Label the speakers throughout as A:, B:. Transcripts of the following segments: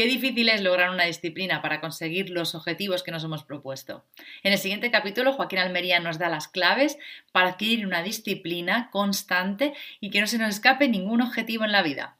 A: Qué difícil es lograr una disciplina para conseguir los objetivos que nos hemos propuesto. En el siguiente capítulo, Joaquín Almería nos da las claves para adquirir una disciplina constante y que no se nos escape ningún objetivo en la vida.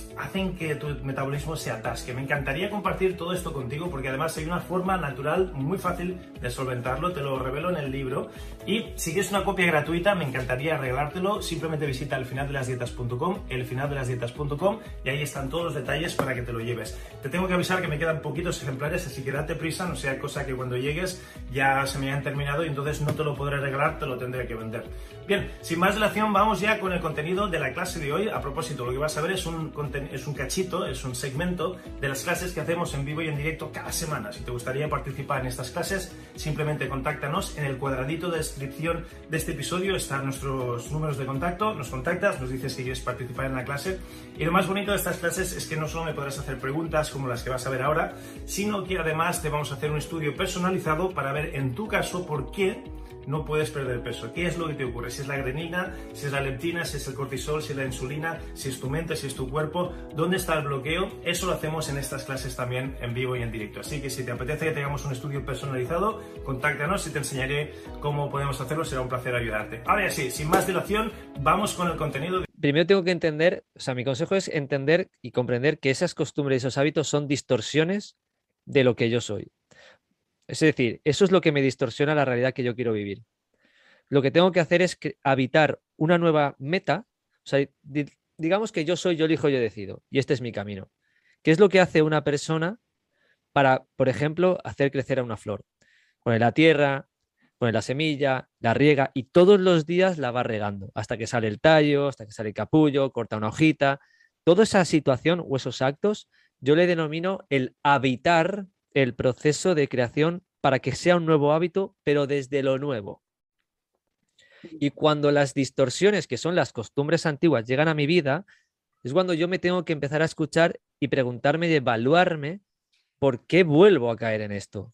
B: hacen que tu metabolismo se atasque. Me encantaría compartir todo esto contigo porque además hay una forma natural muy fácil de solventarlo, te lo revelo en el libro. Y si quieres una copia gratuita, me encantaría regalártelo. Simplemente visita elfinaldelasdietas.com, elfinaldelasdietas.com y ahí están todos los detalles para que te lo lleves. Te tengo que avisar que me quedan poquitos ejemplares, así que date prisa, no sea cosa que cuando llegues ya se me hayan terminado y entonces no te lo podré regalar, te lo tendré que vender. Bien, sin más dilación, vamos ya con el contenido de la clase de hoy. A propósito, lo que vas a ver es un, es un cachito, es un segmento de las clases que hacemos en vivo y en directo cada semana. Si te gustaría participar en estas clases, simplemente contáctanos. En el cuadradito de descripción de este episodio están nuestros números de contacto. Nos contactas, nos dices si quieres participar en la clase. Y lo más bonito de estas clases es que no solo me podrás hacer preguntas como las que vas a ver ahora, sino que además te vamos a hacer un estudio personalizado para ver en tu caso por qué no puedes perder peso. ¿Qué es lo que te ocurre? Si es la grenina, si es la leptina, si es el cortisol, si es la insulina, si es tu mente, si es tu cuerpo, ¿dónde está el bloqueo? Eso lo hacemos en estas clases también en vivo y en directo. Así que si te apetece que tengamos un estudio personalizado, contáctanos y te enseñaré cómo podemos hacerlo. Será un placer ayudarte. Ahora sí, sin más dilación, vamos con el contenido.
C: Primero tengo que entender, o sea, mi consejo es entender y comprender que esas costumbres y esos hábitos son distorsiones de lo que yo soy. Es decir, eso es lo que me distorsiona la realidad que yo quiero vivir. Lo que tengo que hacer es habitar una nueva meta. O sea, digamos que yo soy, yo elijo, yo decido. Y este es mi camino. ¿Qué es lo que hace una persona para, por ejemplo, hacer crecer a una flor? Pone la tierra, pone la semilla, la riega y todos los días la va regando hasta que sale el tallo, hasta que sale el capullo, corta una hojita. Toda esa situación o esos actos yo le denomino el habitar el proceso de creación para que sea un nuevo hábito, pero desde lo nuevo. Y cuando las distorsiones, que son las costumbres antiguas, llegan a mi vida, es cuando yo me tengo que empezar a escuchar y preguntarme y evaluarme por qué vuelvo a caer en esto.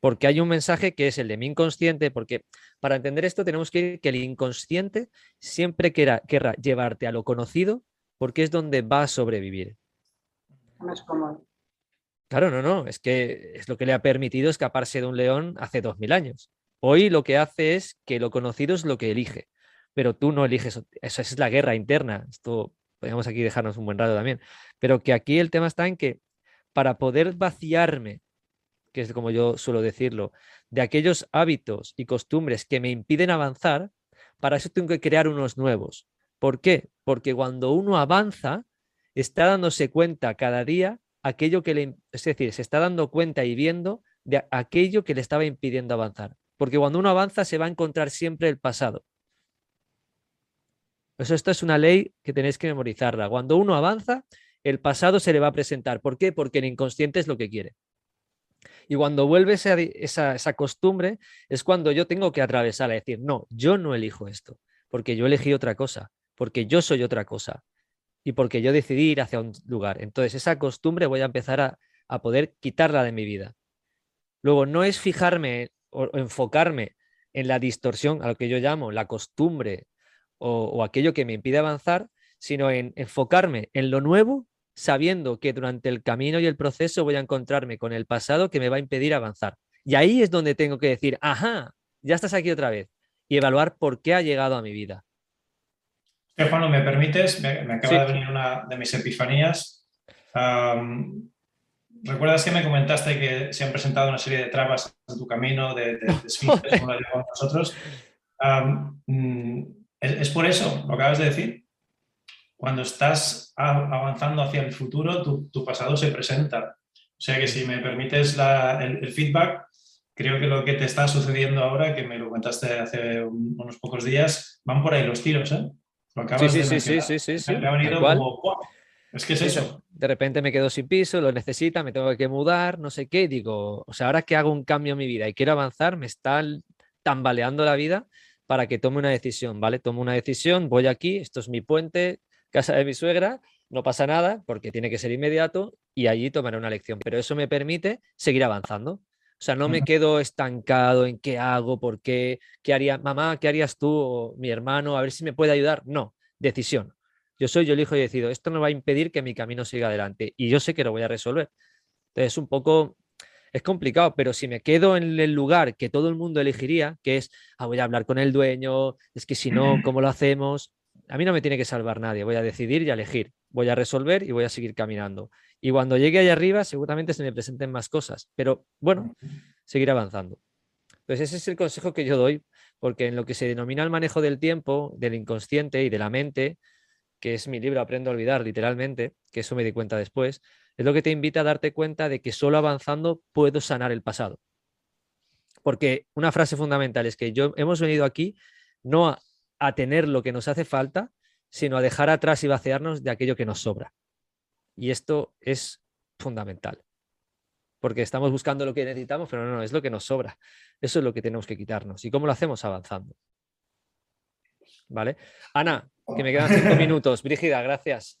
C: Porque hay un mensaje que es el de mi inconsciente, porque para entender esto tenemos que ir que el inconsciente siempre querrá, llevarte a lo conocido porque es donde va a sobrevivir. Claro, no, no, es que es lo que le ha permitido escaparse de un león hace dos mil años. Hoy lo que hace es que lo conocido es lo que elige, pero tú no eliges, eso es la guerra interna. Esto podríamos aquí dejarnos un buen rato también, pero que aquí el tema está en que para poder vaciarme, que es como yo suelo decirlo, de aquellos hábitos y costumbres que me impiden avanzar, para eso tengo que crear unos nuevos. ¿Por qué? Porque cuando uno avanza, está dándose cuenta cada día aquello que le, es decir, se está dando cuenta y viendo de aquello que le estaba impidiendo avanzar. Porque cuando uno avanza se va a encontrar siempre el pasado. Eso esto es una ley que tenéis que memorizarla. Cuando uno avanza, el pasado se le va a presentar. ¿Por qué? Porque el inconsciente es lo que quiere. Y cuando vuelve esa, esa, esa costumbre, es cuando yo tengo que atravesar, a decir, no, yo no elijo esto, porque yo elegí otra cosa, porque yo soy otra cosa. Y porque yo decidí ir hacia un lugar. Entonces, esa costumbre voy a empezar a, poder quitarla de mi vida. Luego, no es fijarme o, enfocarme en la distorsión, a lo que yo llamo la costumbre o, aquello que me impide avanzar, sino en enfocarme en lo nuevo, sabiendo que durante el camino y el proceso voy a encontrarme con el pasado que me va a impedir avanzar. Y ahí es donde tengo que decir, ajá, ya estás aquí otra vez, y evaluar por qué ha llegado a mi vida.
B: Stefano, ¿me permites? Me, acaba de venir una de mis epifanías. ¿Recuerdas que me comentaste que se han presentado una serie de trabas en tu camino, de, de, de como lo llamamos nosotros? Mm, ¿es, por eso lo acabas de decir? Cuando estás avanzando hacia el futuro, tu, pasado se presenta. O sea que si me permites el, feedback, creo que lo que te está sucediendo ahora, que me lo comentaste hace unos pocos días, van por ahí los tiros, ¿eh?
C: Sí, sí, sí, sí, sí, sí,
B: Es que es eso.
C: De repente me quedo sin piso, lo necesita, me tengo que mudar, no sé qué. Digo, o sea, ahora que hago un cambio en mi vida y quiero avanzar, me está tambaleando la vida para que tome una decisión, ¿vale? Tomo una decisión, voy aquí, esto es mi puente, casa de mi suegra, no pasa nada porque tiene que ser inmediato y allí tomaré una lección. Pero eso me permite seguir avanzando. O sea, no me quedo estancado en qué hago, por qué, qué haría, mamá, qué harías tú o mi hermano, a ver si me puede ayudar. No, decisión. Yo soy, yo elijo y decido. Esto no va a impedir que mi camino siga adelante y yo sé que lo voy a resolver. Entonces, un poco, es complicado, pero si me quedo en el lugar que todo el mundo elegiría, que es, ah, voy a hablar con el dueño, es que si no, ¿cómo lo hacemos? A mí no me tiene que salvar nadie, voy a decidir y a elegir, voy a resolver y voy a seguir caminando. Y cuando llegue allá arriba, seguramente se me presenten más cosas, pero bueno, seguir avanzando. Entonces, ese es el consejo que yo doy, porque en lo que se denomina el manejo del tiempo, del inconsciente y de la mente, que es mi libro Aprendo a olvidar, literalmente, que eso me di cuenta después, es lo que te invita a darte cuenta de que solo avanzando puedo sanar el pasado. Porque una frase fundamental es que yo hemos venido aquí no a, a tener lo que nos hace falta, sino a dejar atrás y vaciarnos de aquello que nos sobra. Y esto es fundamental. Porque estamos buscando lo que necesitamos, pero no, no, es lo que nos sobra. Eso es lo que tenemos que quitarnos. ¿Y cómo lo hacemos? Avanzando. ¿Vale? Ana, que me quedan cinco minutos. Brígida, gracias.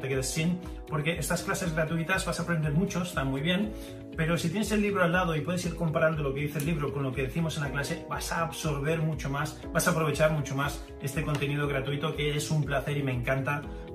B: te quedes sin, porque estas clases gratuitas vas a aprender mucho, están muy bien, pero si tienes el libro al lado y puedes ir comparando lo que dice el libro con lo que decimos en la clase, vas a absorber mucho más, vas a aprovechar mucho más este contenido gratuito que es un placer y me encanta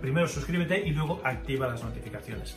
B: primero suscríbete y luego activa las notificaciones.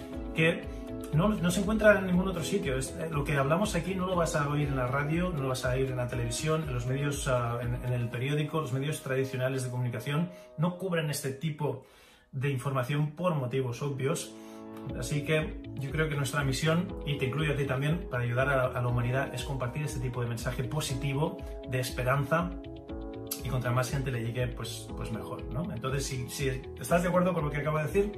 B: que no, no, se encuentra en ningún otro sitio. Es, eh, lo que hablamos aquí no lo vas a oír en la radio, no lo vas a oír en la televisión, en los medios, uh, en, el periódico, los medios tradicionales de comunicación no cubren este tipo de información por motivos obvios. Así que yo creo que nuestra misión, y te incluyo a ti también, para ayudar a, la humanidad, es compartir este tipo de mensaje positivo, de esperanza, y contra más gente le llegue, pues, pues mejor, ¿no? Entonces, si estás de acuerdo con lo que acabo de decir,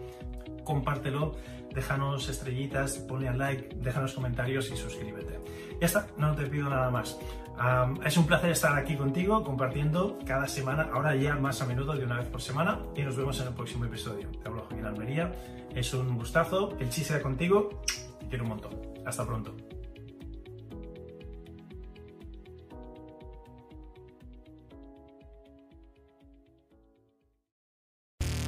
B: compártelo, déjanos estrellitas, ponle al like, déjanos comentarios y suscríbete. Ya está, no te pido nada más. Um, es un placer estar aquí contigo compartiendo cada semana, ahora ya más a menudo de una vez por semana y nos vemos en el próximo episodio. Te hablo Joaquín Almería, es un gustazo, el chiste contigo, te quiero un montón. Hasta pronto.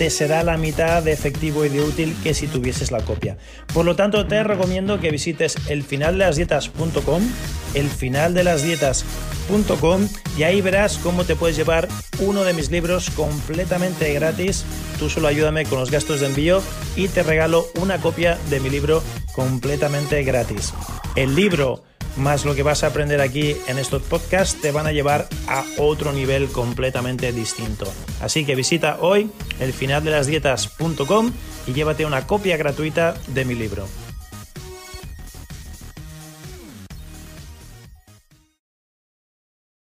B: te será la mitad de efectivo y de útil que si tuvieses la copia. Por lo tanto, te recomiendo que visites elfinaldelasdietas.com, elfinaldelasdietas.com y ahí verás cómo te puedes llevar uno de mis libros completamente gratis. Tú solo ayúdame con los gastos de envío y te regalo una copia de mi libro completamente gratis. El libro más lo que vas a aprender aquí en estos podcasts te van a llevar a otro nivel completamente distinto. Así que visita hoy elfinaldelasdietas.com y llévate una copia gratuita de mi libro.